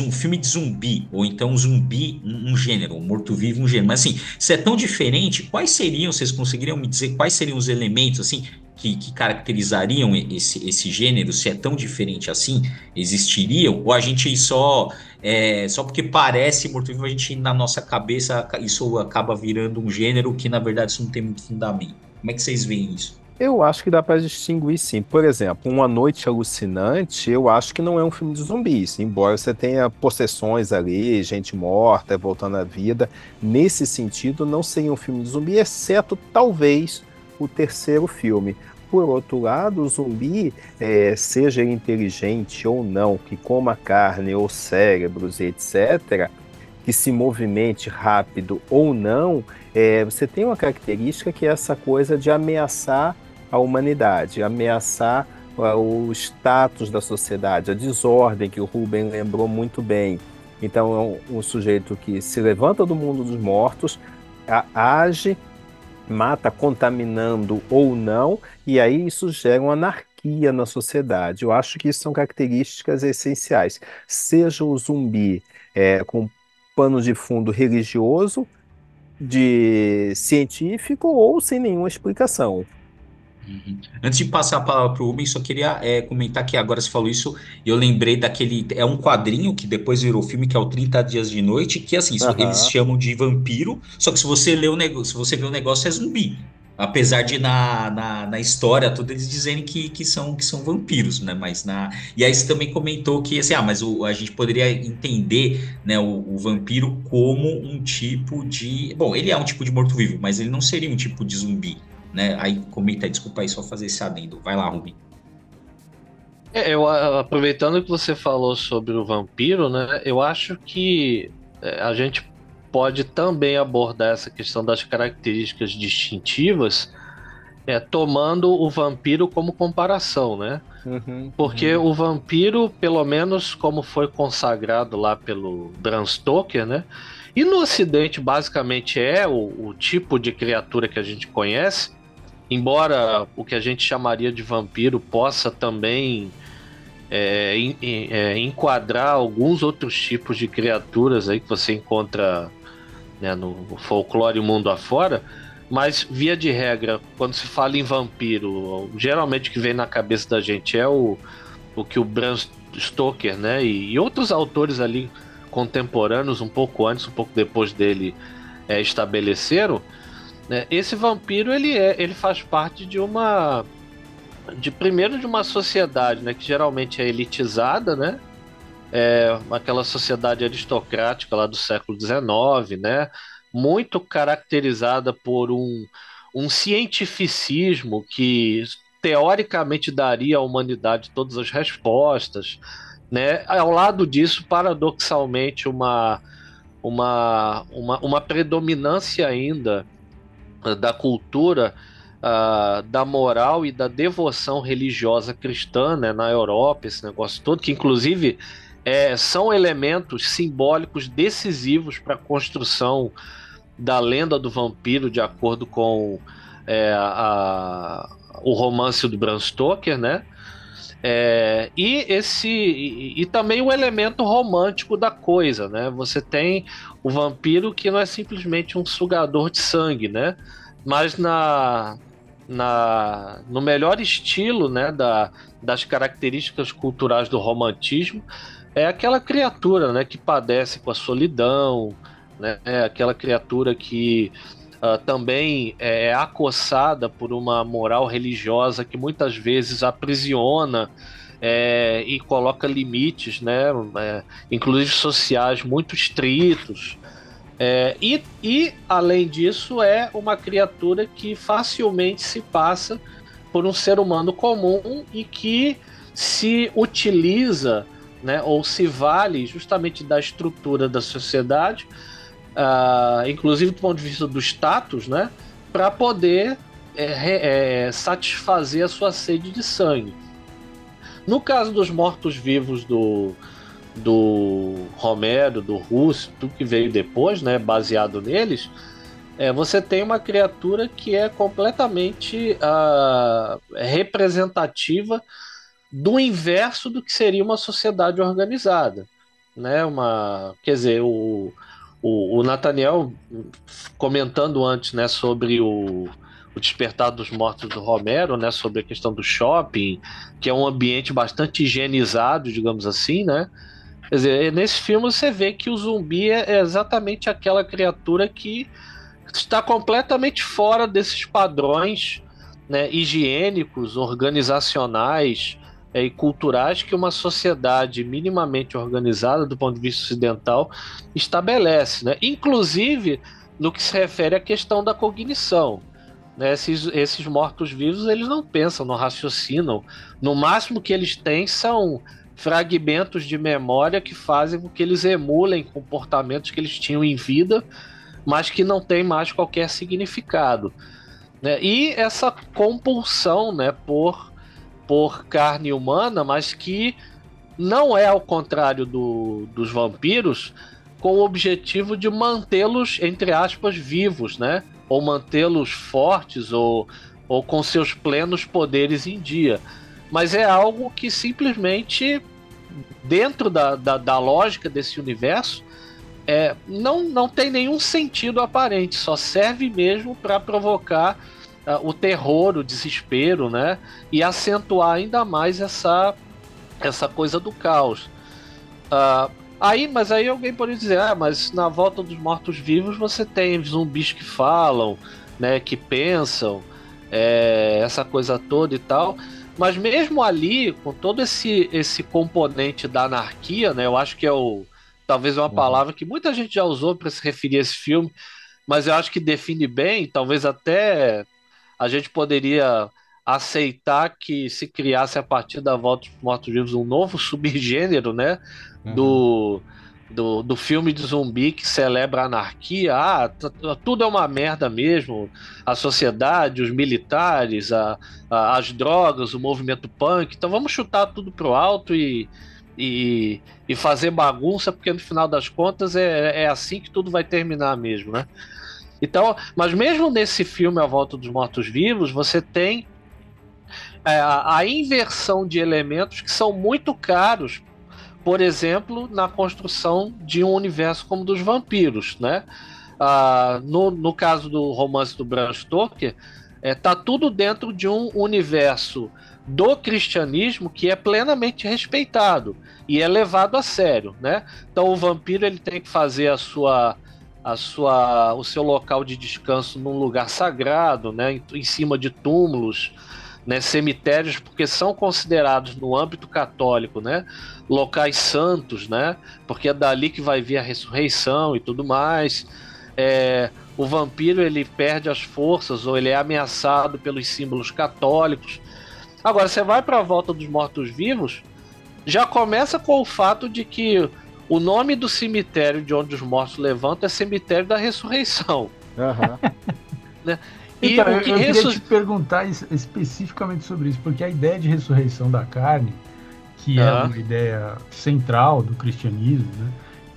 um filme de zumbi, ou então zumbi, um, um gênero, um morto-vivo, um gênero. Mas assim, se é tão diferente, quais seriam, vocês conseguiriam me dizer quais seriam os elementos assim que, que caracterizariam esse, esse gênero? Se é tão diferente assim, existiriam? Ou a gente só, é, só porque parece morto-vivo, a gente na nossa cabeça isso acaba virando um gênero que na verdade isso não tem muito fundamento? Como é que vocês veem isso? Eu acho que dá para distinguir sim. Por exemplo, Uma Noite Alucinante, eu acho que não é um filme de zumbis, embora você tenha possessões ali, gente morta voltando à vida. Nesse sentido, não seria um filme de zumbi, exceto talvez o terceiro filme. Por outro lado, o zumbi, é, seja inteligente ou não, que coma carne ou cérebros, etc., que se movimente rápido ou não, é, você tem uma característica que é essa coisa de ameaçar a humanidade, ameaçar o status da sociedade, a desordem que o Ruben lembrou muito bem. Então é um, sujeito que se levanta do mundo dos mortos, age, mata contaminando ou não, e aí isso gera uma anarquia na sociedade. Eu acho que isso são características essenciais. Seja o zumbi é, com pano de fundo religioso, de científico ou sem nenhuma explicação. Uhum. Antes de passar a palavra para o Rubens, só queria é, comentar que agora você falou isso, eu lembrei daquele. É um quadrinho que depois virou filme, que é o 30 Dias de Noite, que assim, uhum. eles chamam de vampiro, só que se você lê o negócio, se você vê o negócio, é zumbi. Apesar de na, na, na, história toda eles dizerem que, que, são, que são vampiros, né? Mas na. E aí você também comentou que assim, ah, mas o, a gente poderia entender né, o, o vampiro como um tipo de. Bom, ele é um tipo de morto-vivo, mas ele não seria um tipo de zumbi né? Aí comenta, desculpa aí só fazer esse adendo. Vai lá, Rubem. É, eu aproveitando que você falou sobre o vampiro, né? Eu acho que é, a gente pode também abordar essa questão das características distintivas, é, tomando o vampiro como comparação, né? Uhum, Porque uhum. o vampiro, pelo menos como foi consagrado lá pelo Bram Stoker, né? E no Ocidente, basicamente, é o, o tipo de criatura que a gente conhece, embora o que a gente chamaria de vampiro possa também é, é, enquadrar alguns outros tipos de criaturas aí que você encontra né, no folclore mundo afora, mas via de regra, quando se fala em vampiro, geralmente o que vem na cabeça da gente é o, o que o Bram Stoker né, e, e outros autores ali contemporâneos, um pouco antes, um pouco depois dele, é, estabeleceram. Né? Esse vampiro ele é, ele faz parte de uma de primeiro de uma sociedade, né, que geralmente é elitizada, né? É aquela sociedade aristocrática lá do século XIX, né? Muito caracterizada por um, um cientificismo que teoricamente daria à humanidade todas as respostas, né? Ao lado disso, paradoxalmente, uma, uma, uma, uma predominância ainda da cultura, uh, da moral e da devoção religiosa cristã né, na Europa, esse negócio todo, que inclusive é, são elementos simbólicos decisivos para a construção da lenda do vampiro, de acordo com é, a, o romance do Bram Stoker, né? É, e esse e, e, também o elemento romântico da coisa, né? Você tem o vampiro que não é simplesmente um sugador de sangue, né? Mas na, na no melhor estilo, né, da, das características culturais do romantismo, é aquela criatura, né, que padece com a solidão, né? É aquela criatura que uh, também é, é acossada por uma moral religiosa que muitas vezes aprisiona é, e coloca limites, né, é, inclusive sociais, muito estritos. É, e, e, além disso, é uma criatura que facilmente se passa por um ser humano comum e que se utiliza né, ou se vale justamente da estrutura da sociedade uh, inclusive do ponto de vista do status, né, para poder é, é, satisfazer a sua sede de sangue. No caso dos mortos-vivos do, do Romero, do Russo, tudo que veio depois, né, baseado neles, é, você tem uma criatura que é completamente uh, representativa do inverso do que seria uma sociedade organizada, né? Uma, quer dizer, o, o, o Nathaniel comentando antes, né, sobre o, o Despertar dos Mortos do Romero, né, sobre a questão do shopping, que é um ambiente bastante higienizado, digamos assim, né? Quer dizer, nesse filme você vê que o zumbi é exatamente aquela criatura que está completamente fora desses padrões né, higiênicos, organizacionais é, e culturais que uma sociedade minimamente organizada do ponto de vista ocidental estabelece, né? inclusive no que se refere à questão da cognição. Né? Esses, esses mortos-vivos eles não pensam, não raciocinam. No máximo que eles têm são fragmentos de memória que fazem com que eles emulem comportamentos que eles tinham em vida, mas que não têm mais qualquer significado. Né? E essa compulsão né, por, por carne humana, mas que não é ao contrário do, dos vampiros, com o objetivo de mantê-los, entre aspas, vivos, né? Ou mantê-los fortes ou, ou com seus plenos poderes em dia. Mas é algo que simplesmente, dentro da, da, da lógica desse universo, é, não, não tem nenhum sentido aparente, só serve mesmo para provocar o terror, o desespero, né? E acentuar ainda mais essa, essa coisa do caos. Uh, aí, mas aí alguém pode dizer, ah, mas na volta dos mortos-vivos você tem zumbis que falam, né? Que pensam, é, essa coisa toda e tal. Mas mesmo ali, com todo esse, esse componente da anarquia, né? Eu acho que é o talvez uma uhum. palavra que muita gente já usou para se referir a esse filme, mas eu acho que define bem, talvez até a gente poderia aceitar que se criasse a partir da volta dos mortos-vivos um novo subgênero, né? Uhum. Do, do, do filme de zumbi que celebra a anarquia. Ah, tudo é uma merda mesmo. A sociedade, os militares, a, a, as drogas, o movimento punk. Então vamos chutar tudo pro alto e, e, e fazer bagunça, porque no final das contas é, é assim que tudo vai terminar mesmo, né? Então, mas mesmo nesse filme A Volta dos Mortos-Vivos, você tem é, a, inversão de elementos que são muito caros, por exemplo, na construção de um universo como dos vampiros, né? Ah, no, no caso do romance do Bram Stoker, é, tá tudo dentro de um universo do cristianismo que é plenamente respeitado e é levado a sério, né? Então o vampiro ele tem que fazer a sua a sua, o seu local de descanso num lugar sagrado, né, em, em cima de túmulos, né, cemitérios, porque são considerados no âmbito católico, né, locais santos, né, porque é dali que vai vir a ressurreição e tudo mais. É, o vampiro ele perde as forças ou ele é ameaçado pelos símbolos católicos. Agora você vai para a volta dos mortos-vivos, já começa com o fato de que o nome do cemitério de onde os mortos levantam é Cemitério da Ressurreição. Uhum. né? E então, eu, eu queria te perguntar especificamente sobre isso, porque a ideia de ressurreição da carne, que é uma ideia central do cristianismo, né?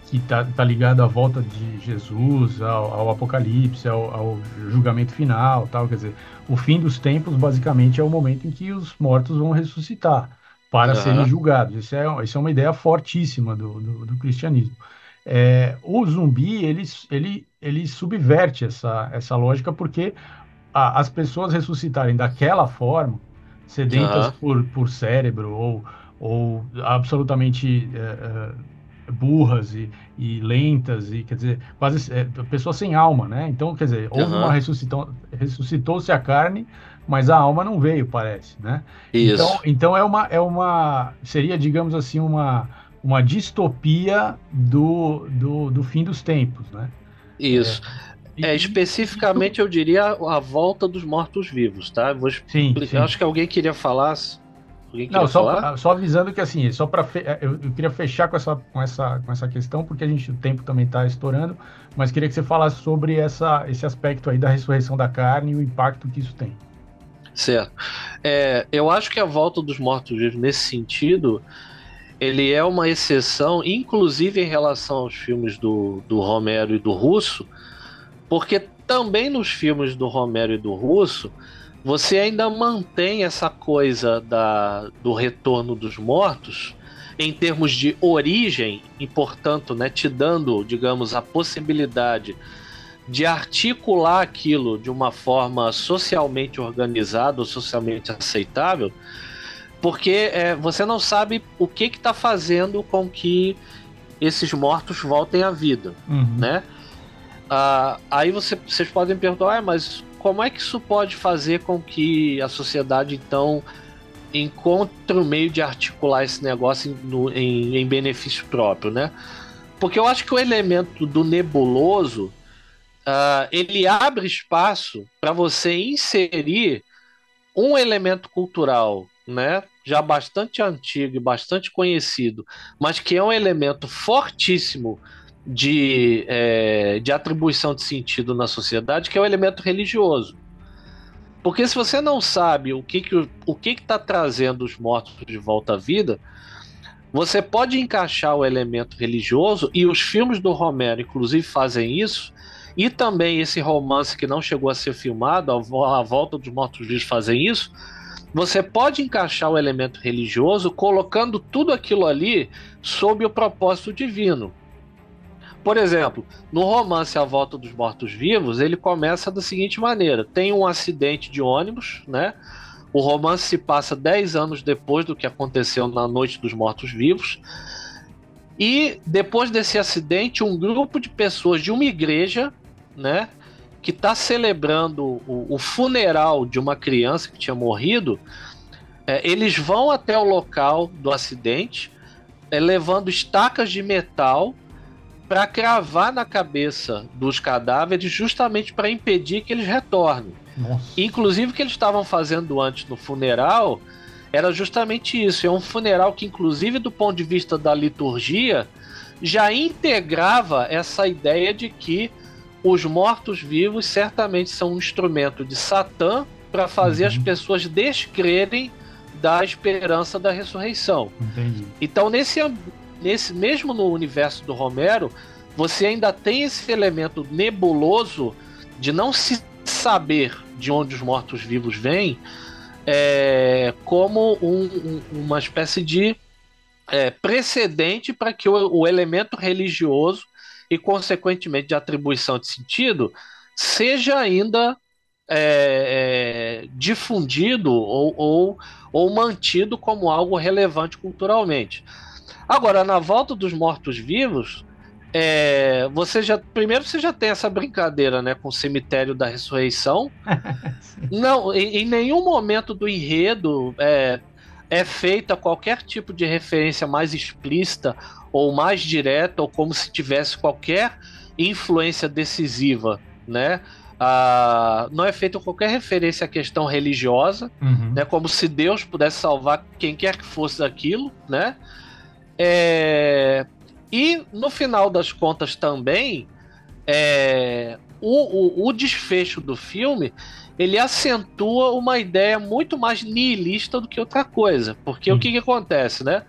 que está tá ligado à volta de Jesus, ao, ao Apocalipse, ao, ao, julgamento final, tal, quer dizer, o fim dos tempos basicamente é o momento em que os mortos vão ressuscitar para uhum. serem julgados. Isso é, isso é uma ideia fortíssima do, do, do cristianismo. É, o zumbi ele, ele, ele subverte essa, essa lógica porque a, as pessoas ressuscitarem daquela forma, sedentas uhum. por, por cérebro ou, ou absolutamente é, é, burras e, e lentas e quer dizer quase é, pessoas sem alma, né? Então quer dizer houve uhum. uma ressuscitou ressuscitou-se a carne mas a alma não veio, parece, né? Isso. Então, então é uma é uma seria, digamos assim, uma uma distopia do, do, do fim dos tempos, né? Isso. É, é especificamente eu diria a volta dos mortos-vivos, tá? Vou sim, sim. acho que alguém queria falar. Não, só, só avisando que assim, só para fe... eu, eu, queria fechar com essa, com essa com essa questão porque a gente o tempo também está estourando, mas queria que você falasse sobre essa esse aspecto aí da ressurreição da carne e o impacto que isso tem. Certo. É, eu acho que a volta dos mortos-vivos, nesse sentido, ele é uma exceção, inclusive em relação aos filmes do, do Romero e do Russo, porque também nos filmes do Romero e do Russo, você ainda mantém essa coisa da, do retorno dos mortos em termos de origem, e portanto, né, te dando, digamos, a possibilidade de articular aquilo de uma forma socialmente organizada ou socialmente aceitável, porque é, você não sabe o que está fazendo com que esses mortos voltem à vida, uhum. né? Ah, aí você, vocês podem perguntar, ah, mas como é que isso pode fazer com que a sociedade então encontre o um meio de articular esse negócio em, no, em, em benefício próprio, né? Porque eu acho que o elemento do nebuloso uh, ele abre espaço para você inserir um elemento cultural, né? Já bastante antigo e bastante conhecido, mas que é um elemento fortíssimo de, é, de atribuição de sentido na sociedade, que é o elemento religioso. Porque se você não sabe o que que o que está trazendo os mortos de volta à vida, você pode encaixar o elemento religioso e os filmes do Romero, inclusive, fazem isso. E também esse romance que não chegou a ser filmado, A Volta dos Mortos-Vivos, fazem isso. Você pode encaixar o elemento religioso colocando tudo aquilo ali sob o propósito divino. Por exemplo, no romance A Volta dos Mortos-Vivos, ele começa da seguinte maneira: tem um acidente de ônibus, né? O romance se passa 10 anos depois do que aconteceu na Noite dos Mortos-Vivos. E depois desse acidente, um grupo de pessoas de uma igreja, né, que está celebrando o, o, funeral de uma criança que tinha morrido, é, eles vão até o local do acidente, é, levando estacas de metal para cravar na cabeça dos cadáveres, justamente para impedir que eles retornem. Nossa. Inclusive, o que eles estavam fazendo antes no funeral era justamente isso. É um funeral que, inclusive, do ponto de vista da liturgia, já integrava essa ideia de que os mortos-vivos certamente são um instrumento de Satã para fazer uhum. as pessoas descrerem da esperança da ressurreição. Entendi. Então, nesse, nesse mesmo no universo do Romero, você ainda tem esse elemento nebuloso de não se saber de onde os mortos-vivos vêm é, como um, um, uma espécie de é, precedente para que o, o, elemento religioso e, consequentemente, de atribuição de sentido seja ainda é, é difundido ou, ou, ou mantido como algo relevante culturalmente. Agora, na volta dos mortos-vivos, é, você já primeiro você já tem essa brincadeira, né, com o cemitério da ressurreição. Não, em, em, nenhum momento do enredo é, é feita qualquer tipo de referência mais explícita ou mais direta ou como se tivesse qualquer influência decisiva, né? Ah, não é feita qualquer referência à questão religiosa, uhum. né? Como se Deus pudesse salvar quem quer que fosse aquilo, né? É... E no final das contas também, é... o, o, o desfecho do filme ele acentua uma ideia muito mais nihilista do que outra coisa. Porque hum. o que, que acontece, né?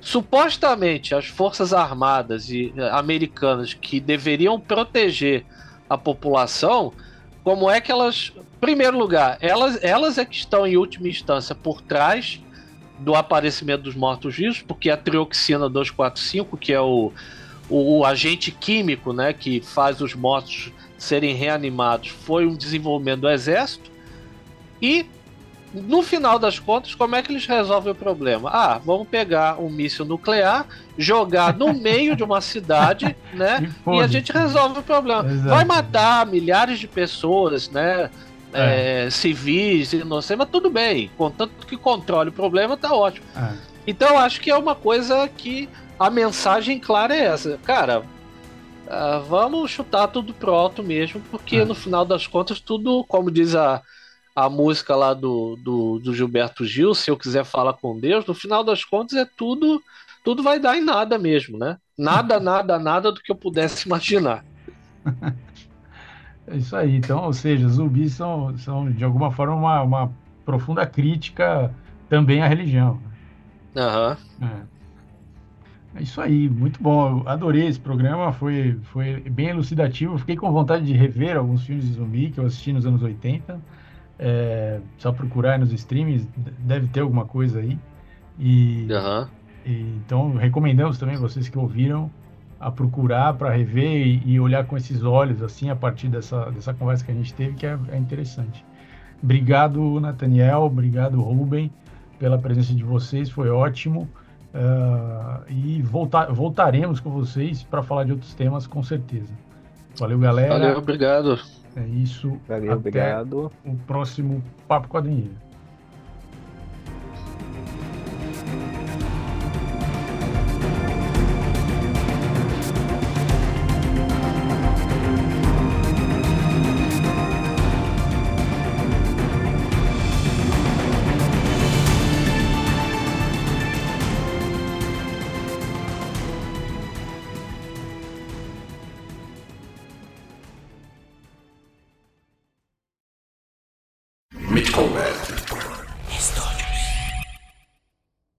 Supostamente as forças armadas e eh, americanas que deveriam proteger a população, como é que elas, em primeiro lugar, elas, elas é que estão em última instância por trás do aparecimento dos mortos-vivos, porque a trioxina 245, que é o, o, o, agente químico né, que faz os mortos serem reanimados, foi um desenvolvimento do exército. E no final das contas, como é que eles resolvem o problema? Ah, vamos pegar um míssil nuclear, jogar no meio de uma cidade, né? E, e a gente resolve o problema. Exato. Vai matar milhares de pessoas, né? É. É, civis, inocentes, mas tudo bem. Contanto que controle o problema, tá ótimo. É. Então acho que é uma coisa que a mensagem clara é essa. Cara, uh, vamos chutar tudo pro alto mesmo, porque é. no final das contas, tudo, como diz a, a música lá do, do, do, Gilberto Gil, se eu quiser falar com Deus, no final das contas é tudo, tudo vai dar em nada mesmo, né? Nada, nada, nada do que eu pudesse imaginar. É isso aí. Então, ou seja, zumbis são, são de alguma forma uma, uma profunda crítica também à religião. Aham. Uhum. É. É isso aí, muito bom. Eu adorei esse programa, foi, foi bem elucidativo. Fiquei com vontade de rever alguns filmes de zumbi que eu assisti nos anos 80. É, só procurar nos streams, deve ter alguma coisa aí. E, uhum. e, então recomendamos também vocês que ouviram a procurar para rever e, e, olhar com esses olhos, assim, a partir dessa, dessa conversa que a gente teve, que é, é interessante. Obrigado, Nathaniel, obrigado, Ruben, pela presença de vocês, foi ótimo. Uh, e voltar, voltaremos com vocês para falar de outros temas, com certeza. Valeu, galera. Valeu, obrigado. É isso. Valeu, Até obrigado. O próximo Papo Quadrinheiro.